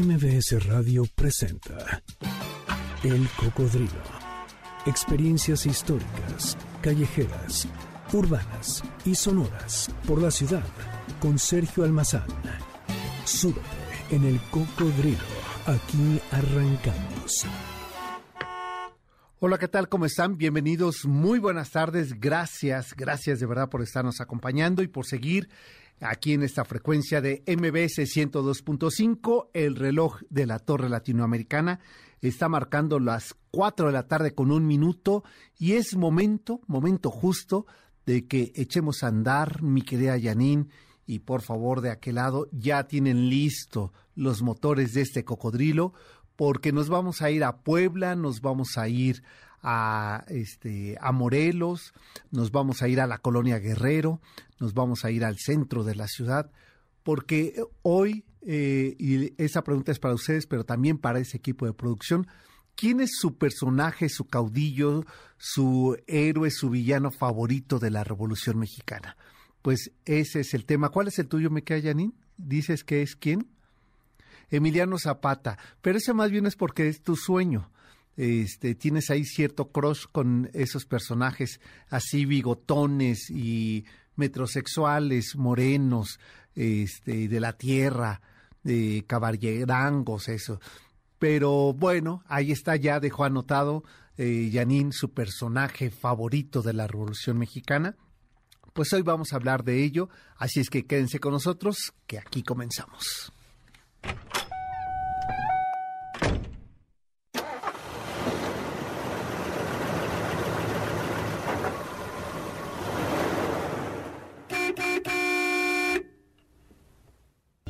MBS Radio presenta El Cocodrilo. Experiencias históricas, callejeras, urbanas y sonoras por la ciudad con Sergio Almazán. Súbete en El Cocodrilo. Aquí arrancamos. Hola, ¿qué tal? ¿Cómo están? Bienvenidos. Muy buenas tardes. Gracias, gracias de verdad por estarnos acompañando y por seguir aquí en esta frecuencia de MBS 102.5. El reloj de la Torre Latinoamericana está marcando las 4 de la tarde con un minuto y es momento, momento justo de que echemos a andar, mi querida Yanin, y por favor de aquel lado ya tienen listo los motores de este cocodrilo porque nos vamos a ir a Puebla, nos vamos a ir a, este, a Morelos, nos vamos a ir a la colonia Guerrero, nos vamos a ir al centro de la ciudad, porque hoy, eh, y esa pregunta es para ustedes, pero también para ese equipo de producción, ¿quién es su personaje, su caudillo, su héroe, su villano favorito de la Revolución Mexicana? Pues ese es el tema. ¿Cuál es el tuyo, me queda, Janine? ¿Dices que es quién? Emiliano Zapata, pero ese más bien es porque es tu sueño. Este, tienes ahí cierto crush con esos personajes así bigotones y metrosexuales, morenos, este, de la tierra, de caballerangos, eso. Pero bueno, ahí está, ya dejó anotado eh, su personaje favorito de la Revolución Mexicana. Pues hoy vamos a hablar de ello, así es que quédense con nosotros, que aquí comenzamos.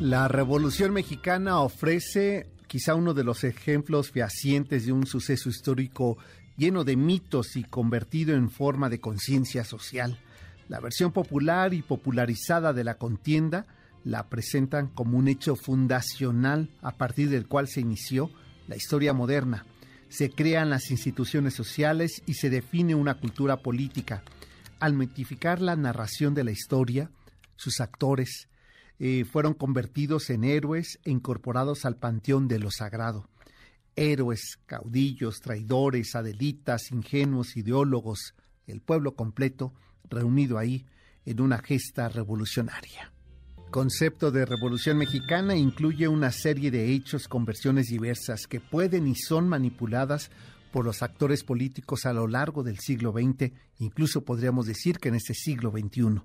La Revolución Mexicana ofrece quizá uno de los ejemplos fehacientes de un suceso histórico lleno de mitos y convertido en forma de conciencia social. La versión popular y popularizada de la contienda la presentan como un hecho fundacional a partir del cual se inició la historia moderna. Se crean las instituciones sociales y se define una cultura política. Al mitificar la narración de la historia, sus actores, eh, fueron convertidos en héroes e incorporados al panteón de lo sagrado. Héroes, caudillos, traidores, adelitas, ingenuos, ideólogos, el pueblo completo reunido ahí en una gesta revolucionaria. Concepto de revolución mexicana incluye una serie de hechos con versiones diversas que pueden y son manipuladas por los actores políticos a lo largo del siglo XX, incluso podríamos decir que en este siglo XXI.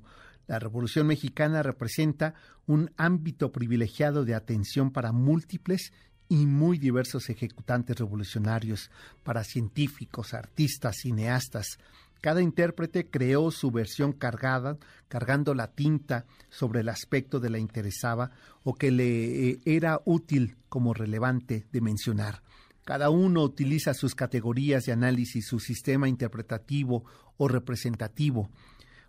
La Revolución Mexicana representa un ámbito privilegiado de atención para múltiples y muy diversos ejecutantes revolucionarios, para científicos, artistas, cineastas. Cada intérprete creó su versión cargada, cargando la tinta sobre el aspecto de la interesaba o que le eh, era útil como relevante de mencionar. Cada uno utiliza sus categorías de análisis, su sistema interpretativo o representativo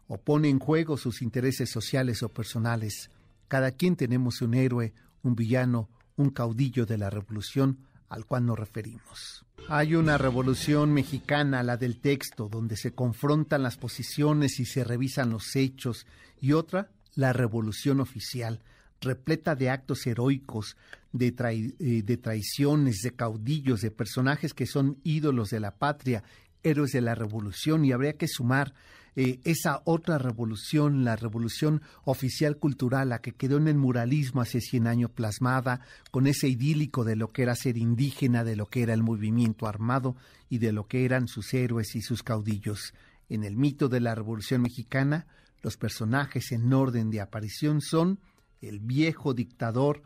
o pone en juego sus intereses sociales o personales. Cada quien tenemos un héroe, un villano, un caudillo de la revolución al cual nos referimos. Hay una revolución mexicana, la del texto, donde se confrontan las posiciones y se revisan los hechos, y otra, la revolución oficial, repleta de actos heroicos, de, eh, de traiciones, de caudillos, de personajes que son ídolos de la patria, héroes de la revolución, y habría que sumar eh, esa otra revolución, la revolución oficial cultural, la que quedó en el muralismo hace 100 años plasmada, con ese idílico de lo que era ser indígena, de lo que era el movimiento armado y de lo que eran sus héroes y sus caudillos. En el mito de la Revolución Mexicana, los personajes en orden de aparición son el viejo dictador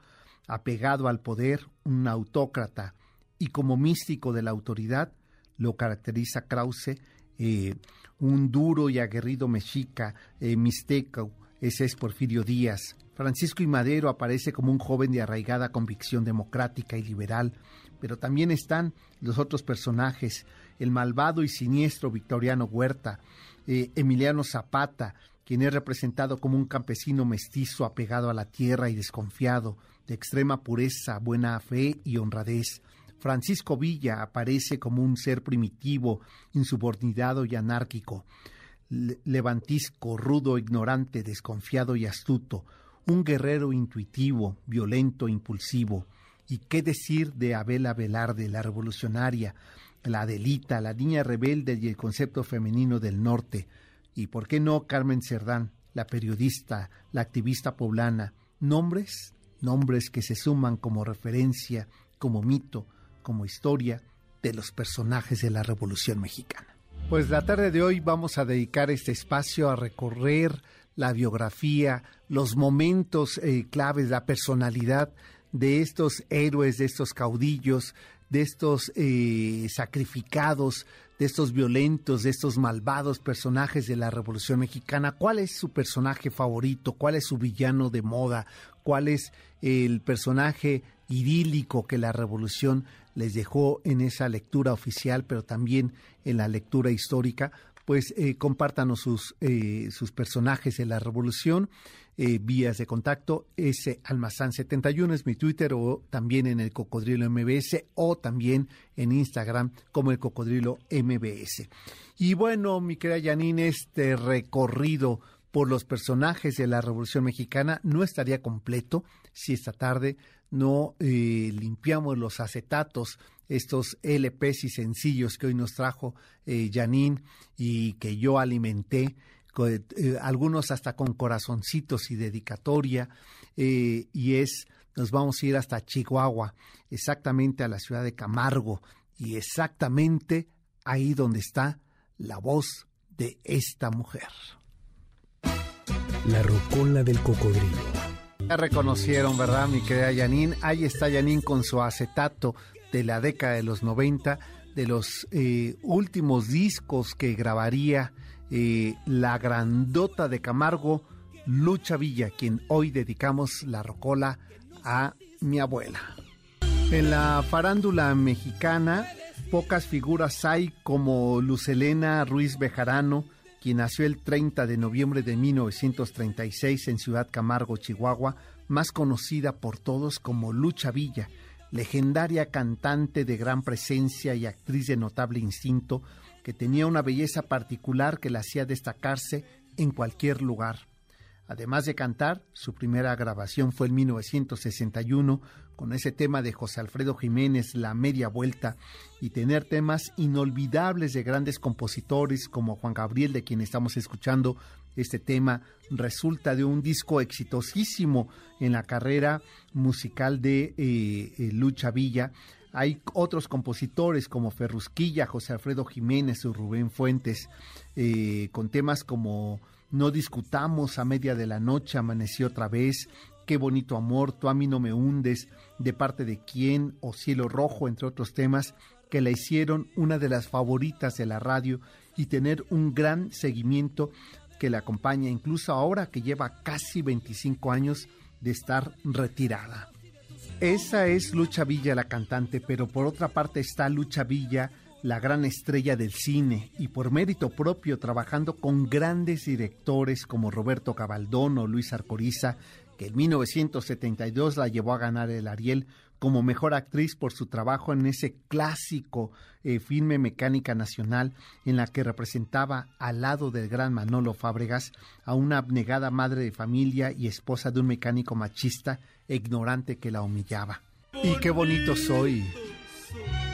apegado al poder, un autócrata, y como místico de la autoridad, lo caracteriza Krause eh, un duro y aguerrido mexica, eh, ese es Porfirio Díaz. Francisco y Madero aparece como un joven de arraigada convicción democrática y liberal, pero también están los otros personajes, el malvado y siniestro Victoriano Huerta, eh, Emiliano Zapata, quien es representado como un campesino mestizo apegado a la tierra y desconfiado, de extrema pureza, buena fe y honradez. Francisco Villa aparece como un ser primitivo, insubordinado y anárquico, levantisco, rudo, ignorante, desconfiado y astuto, un guerrero intuitivo, violento, impulsivo. ¿Y qué decir de Abela Velarde, la revolucionaria, la Adelita, la niña rebelde y el concepto femenino del norte? ¿Y por qué no Carmen Cerdán, la periodista, la activista poblana? Nombres, nombres que se suman como referencia, como mito, como historia de los personajes de la Revolución Mexicana. Pues la tarde de hoy vamos a dedicar este espacio a recorrer la biografía, los momentos eh, claves, la personalidad de estos héroes, de estos caudillos, de estos eh, sacrificados, de estos violentos, de estos malvados personajes de la Revolución Mexicana. ¿Cuál es su personaje favorito? ¿Cuál es su villano de moda? ¿Cuál es el personaje idílico que la Revolución les dejó en esa lectura oficial, pero también en la lectura histórica? Pues eh, compártanos sus, eh, sus personajes de la Revolución eh, vías de contacto. ese Almazán 71 es mi Twitter o también en el Cocodrilo MBS o también en Instagram como el Cocodrilo MBS. Y bueno, mi querida Janine, este recorrido por los personajes de la Revolución Mexicana no estaría completo si esta tarde no eh, limpiamos los acetatos, estos LPs y sencillos que hoy nos trajo eh, Janine y que yo alimenté eh, algunos hasta con corazoncitos y dedicatoria, eh, y es, nos vamos a ir hasta Chihuahua, exactamente a la ciudad de Camargo, y exactamente ahí donde está la voz de esta mujer. La rocola del cocodrilo. Ya reconocieron, ¿verdad, mi querida Yanin? Ahí está Yanin con su acetato de la década de los 90, de los eh, últimos discos que grabaría eh, la grandota de Camargo, Lucha Villa, quien hoy dedicamos la rocola a mi abuela. En la farándula mexicana, pocas figuras hay como Lucelena Ruiz Bejarano, quien nació el 30 de noviembre de 1936 en Ciudad Camargo, Chihuahua, más conocida por todos como Lucha Villa, legendaria cantante de gran presencia y actriz de notable instinto, que tenía una belleza particular que la hacía destacarse en cualquier lugar. Además de cantar, su primera grabación fue en 1961 con ese tema de José Alfredo Jiménez, La Media Vuelta, y tener temas inolvidables de grandes compositores como Juan Gabriel, de quien estamos escuchando este tema, resulta de un disco exitosísimo en la carrera musical de eh, eh, Lucha Villa, hay otros compositores como Ferrusquilla, José Alfredo Jiménez o Rubén Fuentes, eh, con temas como No discutamos a media de la noche, amaneció otra vez, Qué bonito amor, tú a mí no me hundes, de parte de quién o Cielo Rojo, entre otros temas, que la hicieron una de las favoritas de la radio y tener un gran seguimiento que la acompaña incluso ahora que lleva casi 25 años de estar retirada. Esa es Lucha Villa la cantante, pero por otra parte está Lucha Villa, la gran estrella del cine, y por mérito propio trabajando con grandes directores como Roberto Cabaldón o Luis Arcoriza, que en 1972 la llevó a ganar el Ariel como mejor actriz por su trabajo en ese clásico eh, filme Mecánica Nacional, en la que representaba al lado del gran Manolo Fábregas a una abnegada madre de familia y esposa de un mecánico machista e ignorante que la humillaba. Y qué bonito soy.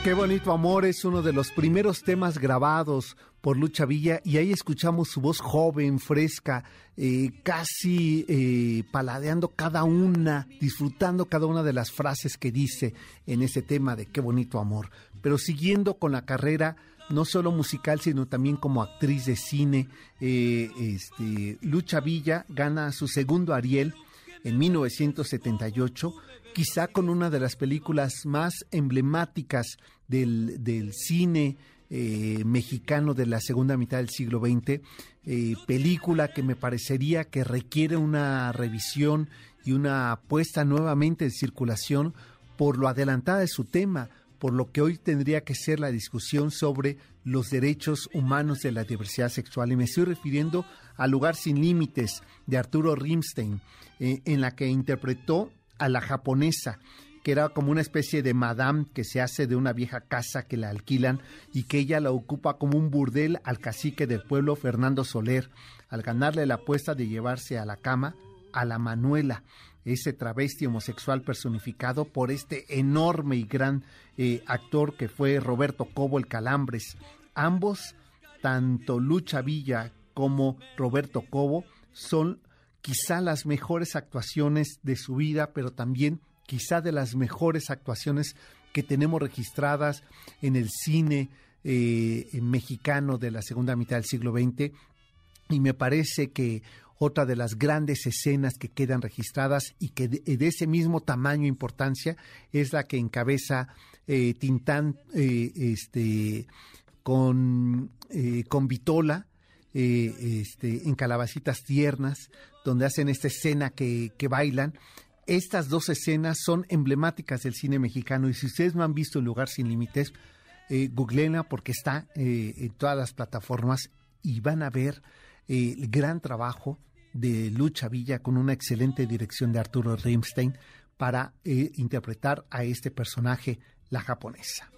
Qué bonito amor es uno de los primeros temas grabados por Lucha Villa y ahí escuchamos su voz joven, fresca, eh, casi eh, paladeando cada una, disfrutando cada una de las frases que dice en ese tema de qué bonito amor. Pero siguiendo con la carrera no solo musical, sino también como actriz de cine, eh, este, Lucha Villa gana su segundo Ariel en 1978 quizá con una de las películas más emblemáticas del, cine eh, mexicano de la segunda mitad del siglo XX, eh, película que me parecería que requiere una revisión y una puesta nuevamente en circulación por lo adelantada de su tema, por lo que hoy tendría que ser la discusión sobre los derechos humanos de la diversidad sexual. Y me estoy refiriendo a Lugar sin Límites de Arturo Rimstein, eh, en la que interpretó a la japonesa, que era como una especie de madame que se hace de una vieja casa que la alquilan y que ella la ocupa como un burdel al cacique del pueblo Fernando Soler, al ganarle la apuesta de llevarse a la cama a la Manuela, ese travesti homosexual personificado por este enorme y gran eh, actor que fue Roberto Cobo el Calambres. Ambos, tanto Lucha Villa como Roberto Cobo, son quizá las mejores actuaciones de su vida, pero también quizá de las mejores actuaciones que tenemos registradas en el cine eh, mexicano de la segunda mitad del siglo XX. Y me parece que otra de las grandes escenas que quedan registradas y que de, ese mismo tamaño e importancia es la que encabeza eh, Tintán eh, este, con, eh, con Vitola. este, en Calabacitas Tiernas, donde hacen esta escena que, que bailan, estas dos escenas son emblemáticas del cine mexicano y si ustedes no han visto El lugar sin límites, eh, googleenla porque está en todas las plataformas y van a ver el gran trabajo de Lucha Villa con una excelente dirección de Arturo Rimstein para eh, interpretar a este personaje, la japonesa.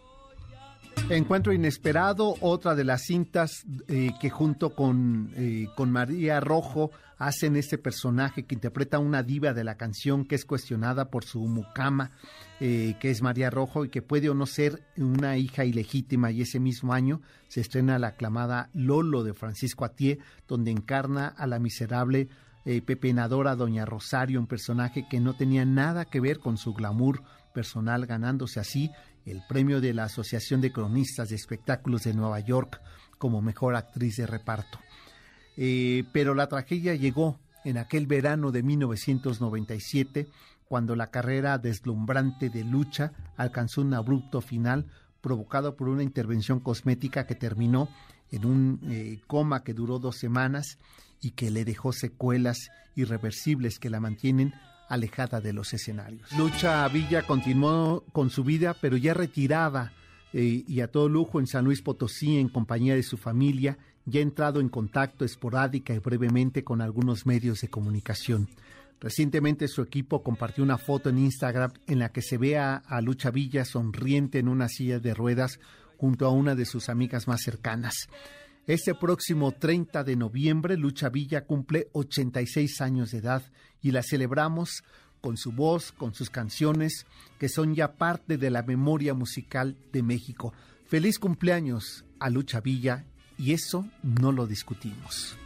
Encuentro Inesperado, otra de las cintas eh, que junto con, eh, con María Rojo hacen este personaje que interpreta una diva de la canción que es cuestionada por su mucama, eh, que es María Rojo y que puede o no ser una hija ilegítima. Y ese mismo año se estrena la aclamada Lolo de Francisco Atié, donde encarna a la miserable pepenadora Doña Rosario, un personaje que no tenía nada que ver con su glamour personal, ganándose así el premio de la Asociación de Cronistas de Espectáculos de Nueva York como mejor actriz de reparto. Eh, pero la tragedia llegó en aquel verano de 1997, cuando la carrera deslumbrante de lucha alcanzó un abrupto final provocado por una intervención cosmética que terminó en un eh, coma que duró dos semanas y que le dejó secuelas irreversibles que la mantienen alejada de los escenarios. Lucha Villa continuó con su vida, pero ya retirada eh, y a todo lujo en San Luis Potosí en compañía de su familia, ya entrado en contacto esporádica y brevemente con algunos medios de comunicación. Recientemente su equipo compartió una foto en Instagram en la que se ve a, Lucha Villa sonriente en una silla de ruedas junto a una de sus amigas más cercanas. Este próximo 30 de noviembre, Lucha Villa cumple 86 años de edad y la celebramos con su voz, con sus canciones, que son ya parte de la memoria musical de México. Feliz cumpleaños a Lucha Villa y eso no lo discutimos.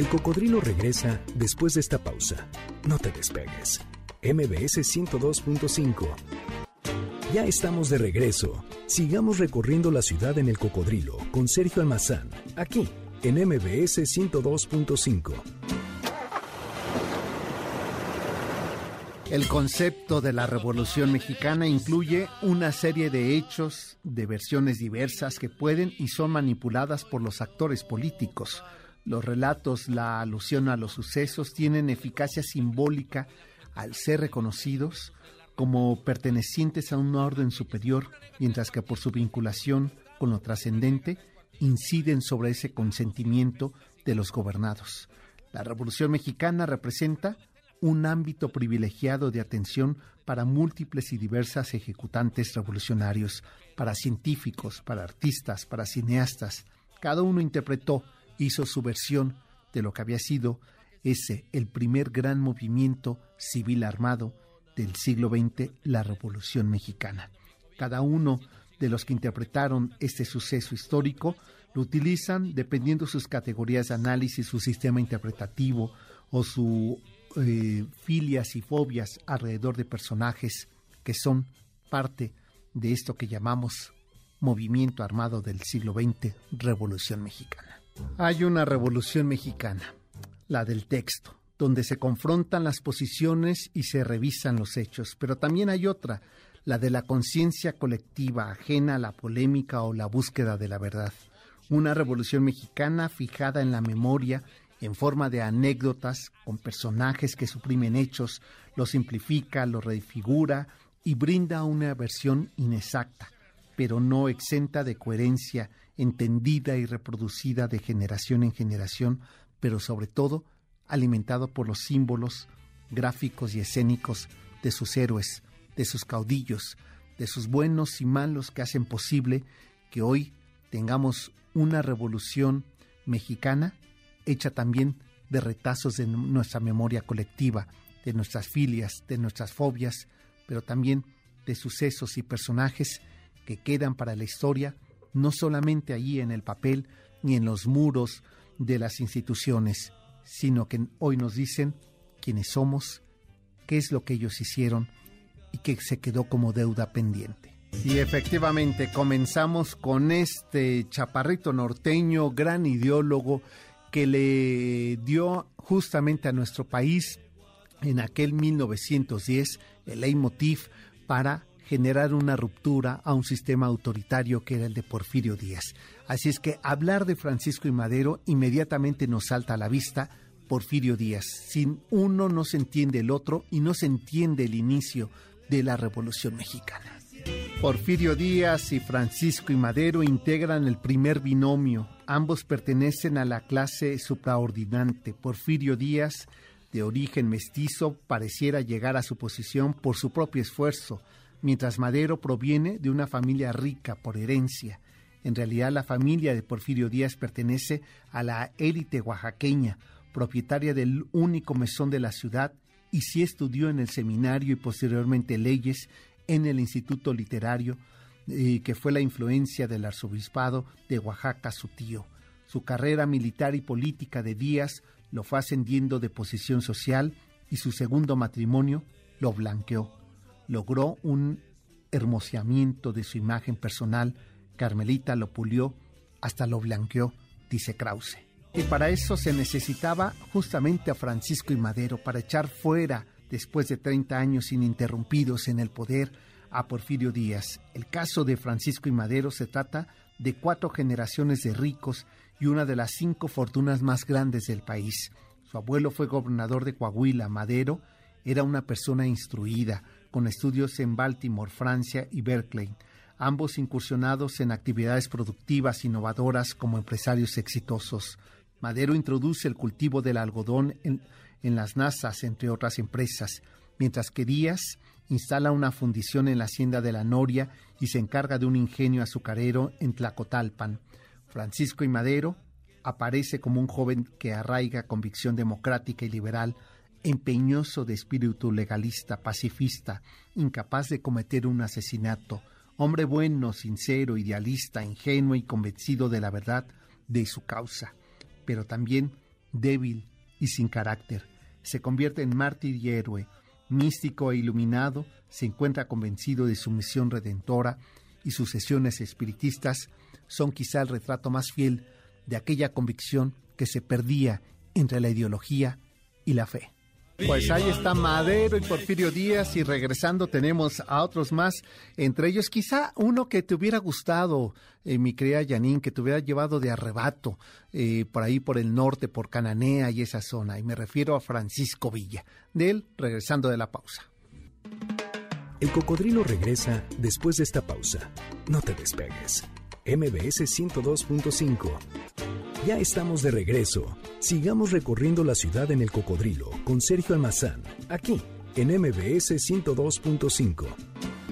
El cocodrilo regresa después de esta pausa. No te despegues. MBS 102.5. Ya estamos de regreso. Sigamos recorriendo la ciudad en el cocodrilo con Sergio Almazán, aquí en MBS 102.5. El concepto de la Revolución Mexicana incluye una serie de hechos, de versiones diversas que pueden y son manipuladas por los actores políticos. Los relatos, la alusión a los sucesos tienen eficacia simbólica al ser reconocidos como pertenecientes a un orden superior, mientras que por su vinculación con lo trascendente inciden sobre ese consentimiento de los gobernados. La Revolución Mexicana representa un ámbito privilegiado de atención para múltiples y diversas ejecutantes revolucionarios, para científicos, para artistas, para cineastas. Cada uno interpretó, hizo su versión de lo que había sido ese, el primer gran movimiento civil armado del siglo XX, la Revolución Mexicana. Cada uno de los que interpretaron este suceso histórico lo utilizan dependiendo sus categorías de análisis, su sistema interpretativo o su eh, filias y fobias alrededor de personajes que son parte de esto que llamamos movimiento armado del siglo XX, Revolución Mexicana. Hay una Revolución Mexicana, la del texto, donde se confrontan las posiciones y se revisan los hechos, pero también hay otra, la de la conciencia colectiva ajena a la polémica o la búsqueda de la verdad. Una revolución mexicana fijada en la memoria en forma de anécdotas con personajes que suprimen hechos, los simplifica, los refigura y brinda una versión inexacta, pero no exenta de coherencia, entendida y reproducida de generación en generación, pero sobre todo alimentado por los símbolos gráficos y escénicos de sus héroes, de sus caudillos, de sus buenos y malos que hacen posible que hoy tengamos una revolución mexicana hecha también de retazos de nuestra memoria colectiva, de nuestras filias, de nuestras fobias, pero también de sucesos y personajes que quedan para la historia, no solamente allí en el papel ni en los muros de las instituciones, sino que hoy nos dicen quiénes somos, qué es lo que ellos hicieron y que se quedó como deuda pendiente. Y efectivamente comenzamos con este chaparrito norteño, gran ideólogo, que le dio justamente a nuestro país en aquel 1910 el leitmotiv para generar una ruptura a un sistema autoritario que era el de Porfirio Díaz. Así es que hablar de Francisco y Madero inmediatamente nos salta a la vista Porfirio Díaz. Sin uno no se entiende el otro y no se entiende el inicio de la Revolución Mexicana. Porfirio Díaz y Francisco y Madero integran el primer binomio. Ambos pertenecen a la clase supraordinante. Porfirio Díaz, de origen mestizo, pareciera llegar a su posición por su propio esfuerzo, mientras Madero proviene de una familia rica por herencia. En realidad la familia de Porfirio Díaz pertenece a la élite oaxaqueña, propietaria del único mesón de la ciudad, y sí estudió en el seminario y posteriormente leyes en el Instituto Literario, eh, que fue la influencia del arzobispado de Oaxaca, su tío. Su carrera militar y política de Díaz lo fue ascendiendo de posición social y su segundo matrimonio lo blanqueó. Logró un hermoseamiento de su imagen personal. Carmelita lo pulió hasta lo blanqueó, dice Krause. Y para eso se necesitaba justamente a Francisco y Madero, para echar fuera, después de 30 años ininterrumpidos en el poder, a Porfirio Díaz. El caso de Francisco y Madero se trata de cuatro generaciones de ricos y una de las cinco fortunas más grandes del país. Su abuelo fue gobernador de Coahuila. Madero era una persona instruida, con estudios en Baltimore, Francia y Berkeley, ambos incursionados en actividades productivas innovadoras como empresarios exitosos. Madero introduce el cultivo del algodón en, las NASAs, entre otras empresas, mientras que Díaz instala una fundición en la hacienda de la Noria y se encarga de un ingenio azucarero en Tlacotalpan. Francisco y Madero aparece como un joven que arraiga convicción democrática y liberal, empeñoso de espíritu legalista, pacifista, incapaz de cometer un asesinato, hombre bueno, sincero, idealista, ingenuo y convencido de la verdad de su causa pero también débil y sin carácter. Se convierte en mártir y héroe, místico e iluminado, se encuentra convencido de su misión redentora y sus sesiones espiritistas son quizá el retrato más fiel de aquella convicción que se perdía entre la ideología y la fe. Pues ahí está Madero y Porfirio Díaz y regresando tenemos a otros más, entre ellos quizá uno que te hubiera gustado, eh, mi querida Yanín, que te hubiera llevado de arrebato eh, por ahí por el norte, por Cananea y esa zona, y me refiero a Francisco Villa. De él, regresando de la pausa. El cocodrilo regresa después de esta pausa. No te despegues. MBS 102.5 ya estamos de regreso. Sigamos recorriendo la ciudad en el cocodrilo con Sergio Almazán, aquí en MBS 102.5.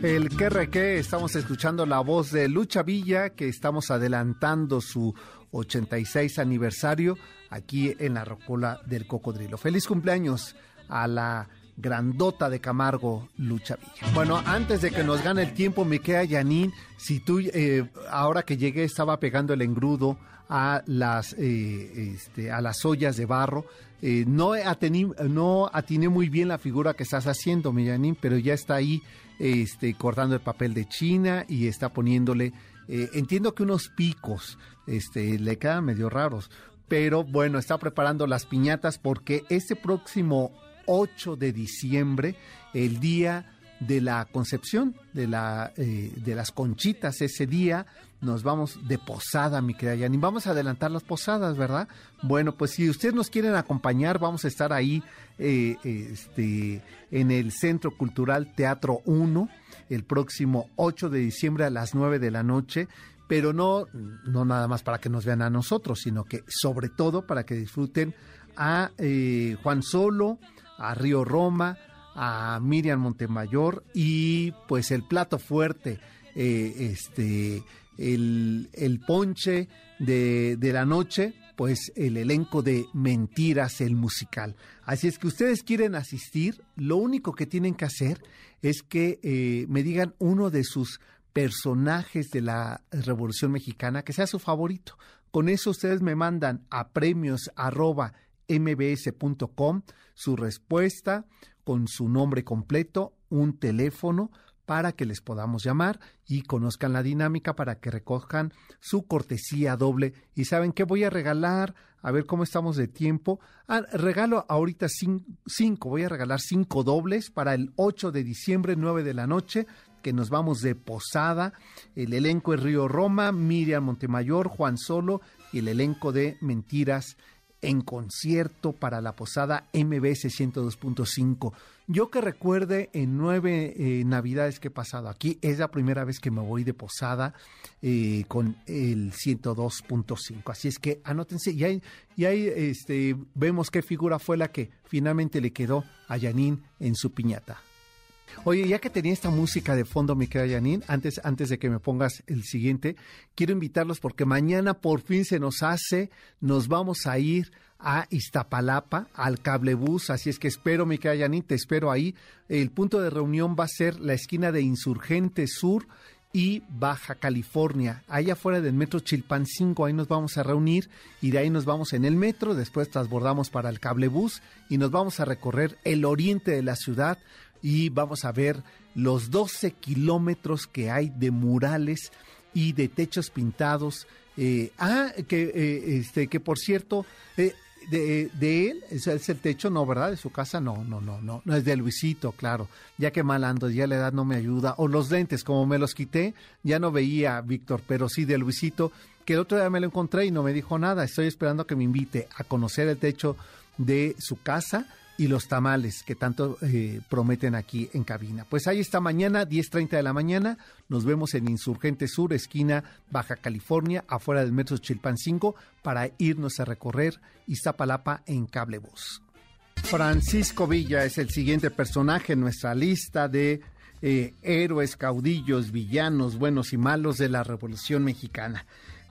El que estamos escuchando la voz de Lucha Villa, que estamos adelantando su 86 aniversario aquí en la Rocola del Cocodrilo. Feliz cumpleaños a la grandota de Camargo, Lucha Villa. Bueno, antes de que nos gane el tiempo, me queda Yanin, si tú, eh, ahora que llegué, estaba pegando el engrudo a las, eh, este, a las ollas de barro. Eh, no, atení, no atiné muy bien la figura que estás haciendo, Millanín, pero ya está ahí este, cortando el papel de China y está poniéndole, entiendo que unos picos este, le quedan medio raros, pero bueno, está preparando las piñatas porque este próximo 8 de diciembre, el día de la concepción de, la, de las conchitas, ese día nos vamos de posada, mi querida Yani. Vamos a adelantar las posadas, ¿verdad? Bueno, pues si ustedes nos quieren acompañar, vamos a estar ahí eh, este, en el Centro Cultural Teatro 1 el próximo 8 de diciembre a las 9 de la noche, pero no, no nada más para que nos vean a nosotros, sino que sobre todo para que disfruten a eh, Juan Solo, a Río Roma, a Miriam Montemayor y pues el plato fuerte, eh, este el, ponche de, la noche, pues el elenco de Mentiras el musical. Así es que ustedes quieren asistir, lo único que tienen que hacer es que eh, me digan uno de sus personajes de la Revolución Mexicana que sea su favorito. Con eso ustedes me mandan a premios mbs.com su respuesta con su nombre completo, un teléfono para que les podamos llamar y conozcan la dinámica para que recojan su cortesía doble. ¿Y saben qué voy a regalar? A ver cómo estamos de tiempo. Ah, regalo ahorita cinco, voy a regalar cinco dobles para el 8 de diciembre, 9 de la noche, que nos vamos de posada. El elenco es Río Roma, Miriam Montemayor, Juan Solo y el elenco de Mentiras en concierto para la posada MBS 102.5. Yo que recuerde en nueve eh, navidades que he pasado aquí, es la primera vez que me voy de posada eh, con el 102.5. Así es que anótense y ahí, este, vemos qué figura fue la que finalmente le quedó a Janine en su piñata. Oye, ya que tenía esta música de fondo, mi querida antes, antes de que me pongas el siguiente, quiero invitarlos porque mañana por fin se nos hace, nos vamos a ir a Iztapalapa, al cablebús, así es que espero, mi querida te espero ahí. El punto de reunión va a ser la esquina de Insurgente Sur y Baja California, allá afuera del metro Chilpancingo, ahí nos vamos a reunir y de ahí nos vamos en el metro, después transbordamos para el cablebús y nos vamos a recorrer el oriente de la ciudad y vamos a ver los 12 kilómetros que hay de murales y de techos pintados. Eh, ah, que, eh, este, que por cierto, eh, de, de, él, es, es, el techo, no, ¿verdad? De su casa, no, no, no, no, no es de Luisito, claro. Ya que mal ando, ya la edad no me ayuda. O los lentes, como me los quité, ya no veía Víctor, pero sí de Luisito, que el otro día me lo encontré y no me dijo nada. Estoy esperando que me invite a conocer el techo de su casa y los tamales que tanto eh, prometen aquí en cabina. Pues ahí está mañana, 10.30 de la mañana. Nos vemos en Insurgente Sur, esquina Baja California, afuera del Metro Chilpancingo, para irnos a recorrer Iztapalapa en cable voz. Francisco Villa es el siguiente personaje en nuestra lista de eh, héroes, caudillos, villanos, buenos y malos de la Revolución Mexicana.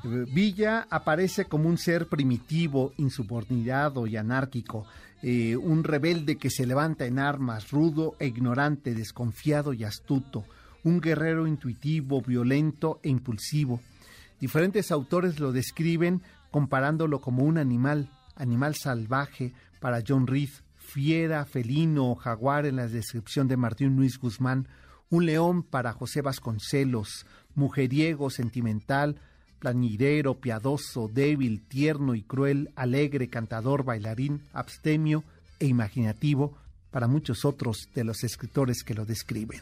Villa aparece como un ser primitivo, insubordinado y anárquico eh, un rebelde que se levanta en armas, rudo e ignorante, desconfiado y astuto, un guerrero intuitivo, violento e impulsivo. Diferentes autores lo describen comparándolo como un animal, animal salvaje para John Reed, fiera, felino o jaguar en la descripción de Martín Luis Guzmán, un león para José Vasconcelos, mujeriego, sentimental plañidero, piadoso, débil, tierno y cruel, alegre, cantador, bailarín, abstemio e imaginativo para muchos otros de los escritores que lo describen.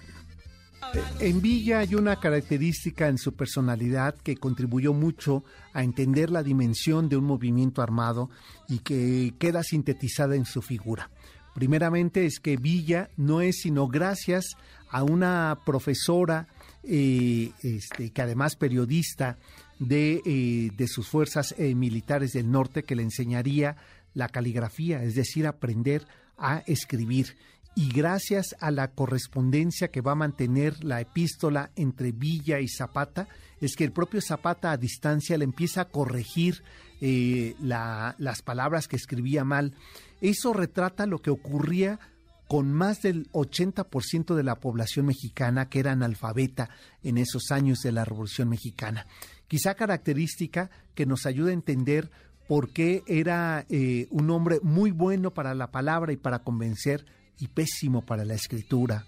En Villa hay una característica en su personalidad que contribuyó mucho a entender la dimensión de un movimiento armado y que queda sintetizada en su figura. Primeramente es que Villa no es sino gracias a una profesora eh, este, que además periodista de, eh, de sus fuerzas eh, militares del norte que le enseñaría la caligrafía, es decir, aprender a escribir. Y gracias a la correspondencia que va a mantener la epístola entre Villa y Zapata, es que el propio Zapata a distancia le empieza a corregir eh, las palabras que escribía mal. Eso retrata lo que ocurría con más del 80% de la población mexicana que era analfabeta en esos años de la Revolución Mexicana quizá característica que nos ayuda a entender por qué era eh, un hombre muy bueno para la palabra y para convencer y pésimo para la escritura.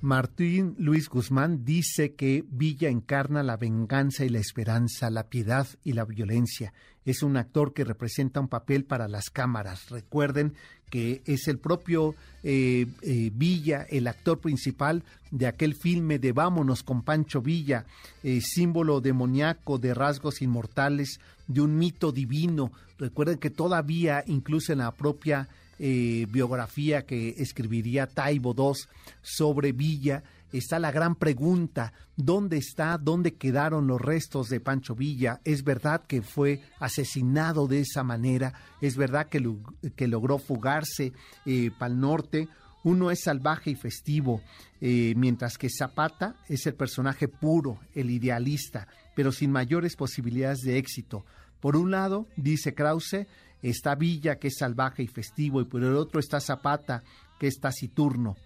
Martín Luis Guzmán dice que Villa encarna la venganza y la esperanza, la piedad y la violencia. Es un actor que representa un papel para las cámaras. Recuerden que es el propio eh, eh, Villa, el actor principal de aquel filme de Vámonos con Pancho Villa, eh, símbolo demoníaco de rasgos inmortales, de un mito divino. Recuerden que todavía, incluso en la propia eh, biografía que escribiría Taibo II sobre Villa, está la gran pregunta, ¿dónde está, dónde quedaron los restos de Pancho Villa? ¿Es verdad que fue asesinado de esa manera? ¿Es verdad que, que logró fugarse eh, para el norte? Uno es salvaje y festivo, eh, mientras que Zapata es el personaje puro, el idealista, pero sin mayores posibilidades de éxito. Por un lado, dice Krause, está Villa, que es salvaje y festivo, y por el otro está Zapata, que es taciturno.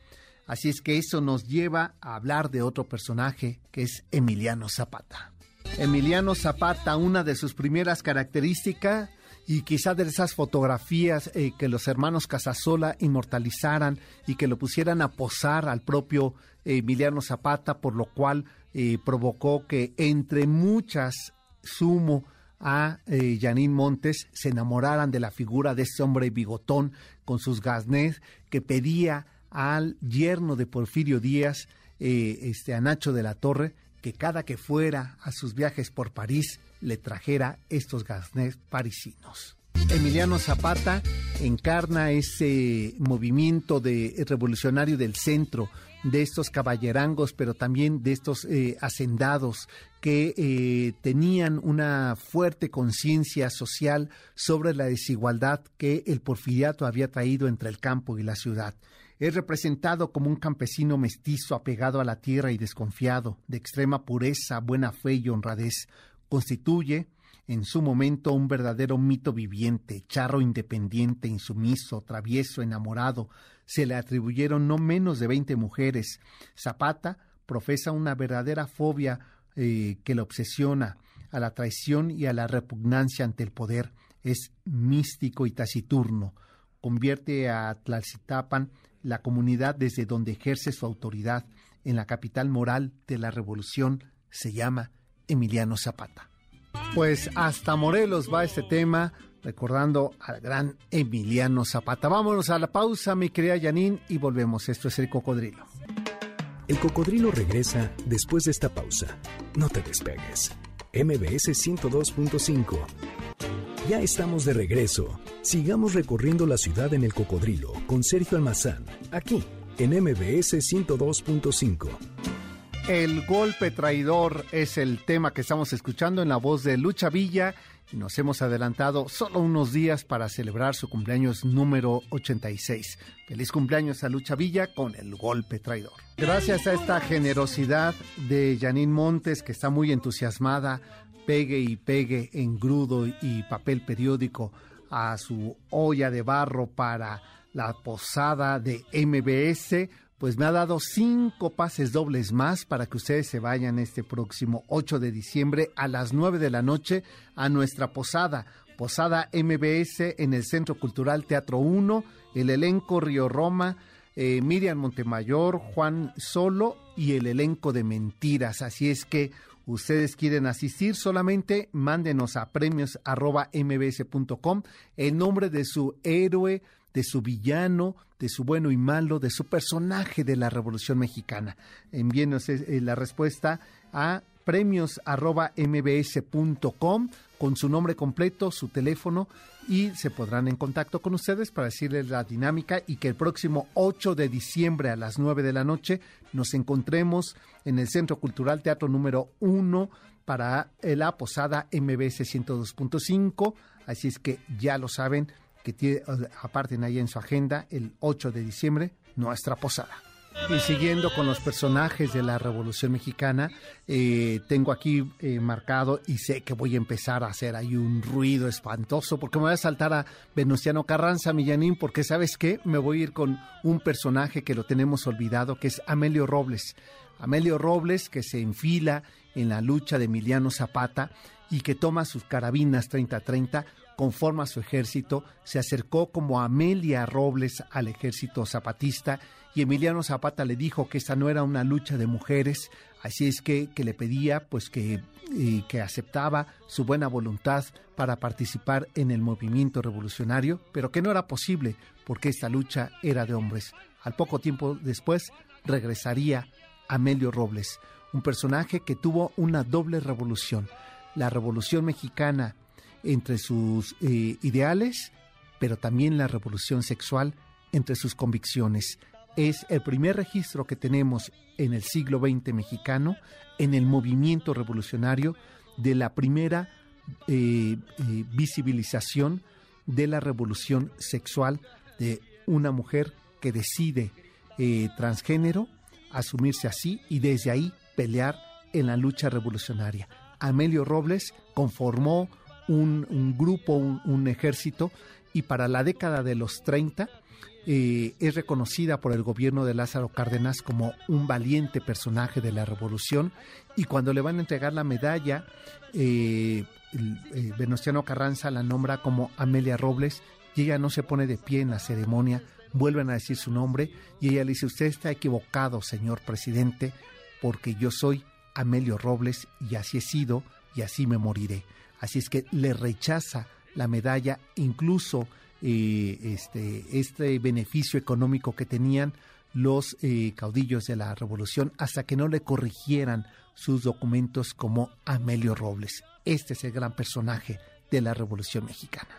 Así es que eso nos lleva a hablar de otro personaje, que es Emiliano Zapata. Emiliano Zapata, una de sus primeras características, y quizá de esas fotografías eh, que los hermanos Casasola inmortalizaran y que lo pusieran a posar al propio Emiliano Zapata, por lo cual eh, provocó que entre muchas sumo a eh, Janine Montes se enamoraran de la figura de ese hombre bigotón con sus gasnés que pedía al yerno de Porfirio Díaz, eh, este, a Nacho de la Torre, que cada que fuera a sus viajes por París le trajera estos gasnés parisinos. Emiliano Zapata encarna ese movimiento de revolucionario del centro, de estos caballerangos, pero también de estos eh, hacendados que eh, tenían una fuerte conciencia social sobre la desigualdad que el porfiriato había traído entre el campo y la ciudad. Es representado como un campesino mestizo apegado a la tierra y desconfiado, de extrema pureza, buena fe y honradez. Constituye, en su momento, un verdadero mito viviente, charro independiente, insumiso, travieso, enamorado. Se le atribuyeron no menos de veinte mujeres. Zapata profesa una verdadera fobia eh, que le obsesiona a la traición y a la repugnancia ante el poder. Es místico y taciturno. Convierte a Tlalcitapan la comunidad desde donde ejerce su autoridad en la capital moral de la revolución se llama Emiliano Zapata. Pues hasta Morelos va este tema, recordando al gran Emiliano Zapata. Vámonos a la pausa, mi querida Yanin, y volvemos. Esto es el cocodrilo. El cocodrilo regresa después de esta pausa. No te despegues. MBS 102.5. Ya estamos de regreso. Sigamos recorriendo la ciudad en el cocodrilo con Sergio Almazán, aquí en MBS 102.5. El golpe traidor es el tema que estamos escuchando en la voz de Lucha Villa nos hemos adelantado solo unos días para celebrar su cumpleaños número 86. Feliz cumpleaños a Lucha Villa con el golpe traidor. Gracias a esta generosidad de Janine Montes que está muy entusiasmada pegue y pegue en grudo y papel periódico a su olla de barro para la posada de MBS, pues me ha dado cinco pases dobles más para que ustedes se vayan este próximo 8 de diciembre a las 9 de la noche a nuestra posada. Posada MBS en el Centro Cultural Teatro 1, el elenco Río Roma, eh, Miriam Montemayor, Juan Solo y el elenco de Mentiras. Así es que ustedes quieren asistir, solamente mándenos a premios.mbs.com el nombre de su héroe, de su villano, de su bueno y malo, de su personaje de la Revolución Mexicana. Envíenos eh, la respuesta a premios.mbs.com con su nombre completo, su teléfono y se podrán en contacto con ustedes para decirles la dinámica y que el próximo 8 de diciembre a las 9 de la noche nos encontremos en el Centro Cultural Teatro número 1 para la posada MBS 102.5. Así es que ya lo saben, que aparten ahí en su agenda el 8 de diciembre nuestra posada. Y siguiendo con los personajes de la Revolución Mexicana, eh, tengo aquí eh, marcado y sé que voy a empezar a hacer ahí un ruido espantoso porque me voy a saltar a Venustiano Carranza Millanín porque sabes qué, me voy a ir con un personaje que lo tenemos olvidado que es Amelio Robles. Amelio Robles que se enfila en la lucha de Emiliano Zapata y que toma sus carabinas 30-30 conforma su ejército, se acercó como Amelia Robles al ejército zapatista y Emiliano Zapata le dijo que esta no era una lucha de mujeres, así es que, que le pedía pues que, eh, que aceptaba su buena voluntad para participar en el movimiento revolucionario, pero que no era posible porque esta lucha era de hombres. Al poco tiempo después regresaría Amelio Robles, un personaje que tuvo una doble revolución, la revolución mexicana entre sus eh, ideales, pero también la revolución sexual entre sus convicciones. Es el primer registro que tenemos en el siglo XX mexicano, en el movimiento revolucionario, de la primera eh, eh, visibilización de la revolución sexual de una mujer que decide transgénero, asumirse así y desde ahí pelear en la lucha revolucionaria. Amelio Robles conformó un, grupo, un, ejército, y para la década de los 30 eh, es reconocida por el gobierno de Lázaro Cárdenas como un valiente personaje de la revolución, y cuando le van a entregar la medalla, eh, eh, Venustiano Carranza la nombra como Amelia Robles, y ella no se pone de pie en la ceremonia, vuelven a decir su nombre, y ella le dice, usted está equivocado, señor presidente, porque yo soy Amelio Robles, y así he sido, y así me moriré. Así es que le rechaza la medalla, incluso eh, este, este beneficio económico que tenían los eh, caudillos de la revolución hasta que no le corrigieran sus documentos como Amelio Robles. Este es el gran personaje de la revolución mexicana.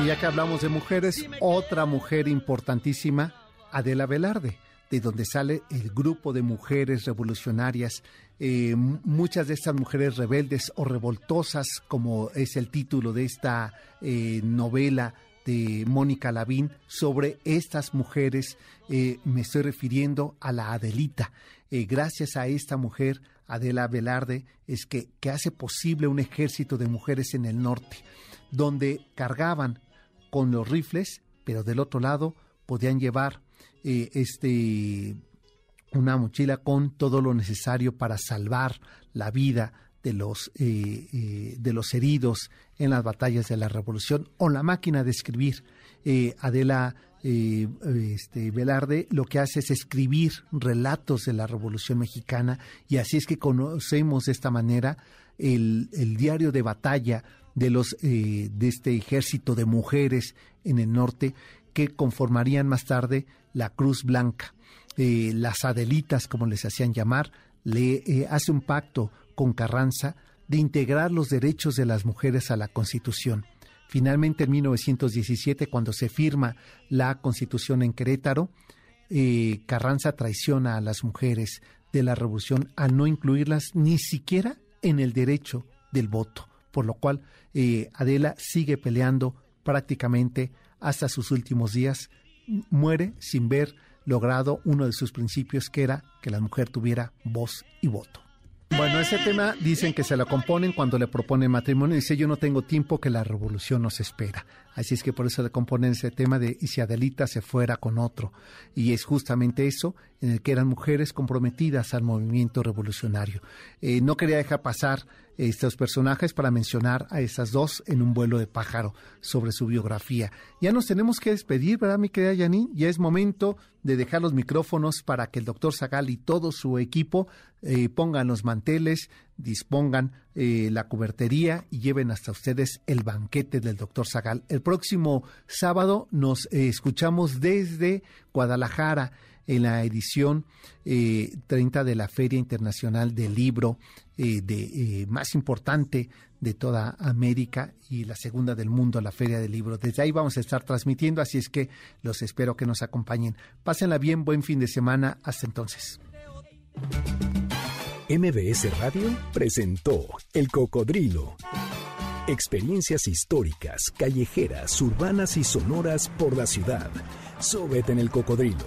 Y ya que hablamos de mujeres, otra mujer importantísima, Adela Velarde de donde sale el grupo de mujeres revolucionarias. Eh, muchas de estas mujeres rebeldes o revoltosas, como es el título de esta eh, novela de Mónica Lavín, sobre estas mujeres, eh, me estoy refiriendo a la Adelita. gracias a esta mujer, Adela Velarde, es que, que hace posible un ejército de mujeres en el norte, donde cargaban con los rifles, pero del otro lado podían llevar eh, este, una mochila con todo lo necesario para salvar la vida de los, eh, eh, de los heridos en las batallas de la revolución o la máquina de escribir. Adela este, Velarde lo que hace es escribir relatos de la revolución mexicana y así es que conocemos de esta manera el, el diario de batalla de los de este ejército de mujeres en el norte que conformarían más tarde la Cruz Blanca. Eh, las Adelitas, como les hacían llamar, le eh, hace un pacto con Carranza de integrar los derechos de las mujeres a la Constitución. Finalmente, en 1917, cuando se firma la Constitución en Querétaro, eh, Carranza traiciona a las mujeres de la Revolución a no incluirlas ni siquiera en el derecho del voto, por lo cual Adela sigue peleando prácticamente hasta sus últimos días, muere sin ver logrado uno de sus principios que era que la mujer tuviera voz y voto. Bueno, ese tema dicen que se lo componen cuando le proponen matrimonio. Dice, yo no tengo tiempo que la revolución nos espera. Así es que por eso le componen ese tema de y si Adelita se fuera con otro. Y es justamente eso en el que eran mujeres comprometidas al movimiento revolucionario. Eh, no quería dejar pasar estos personajes para mencionar a esas dos en un vuelo de pájaro sobre su biografía. Ya nos tenemos que despedir, ¿verdad, mi querida Janine? Ya es momento de dejar los micrófonos para que el doctor Zagal y todo su equipo eh, pongan los manteles, dispongan eh, la cubertería y lleven hasta ustedes el banquete del doctor Zagal. El próximo sábado nos eh, escuchamos desde Guadalajara en la edición 30 de la Feria Internacional del Libro eh, de, eh, más importante de toda América y la segunda del mundo, la Feria del Libro. Desde ahí vamos a estar transmitiendo, así es que los espero que nos acompañen. Pásenla bien, buen fin de semana. Hasta entonces. MBS Radio presentó El Cocodrilo. Experiencias históricas, callejeras, urbanas y sonoras por la ciudad. Súbete en El Cocodrilo.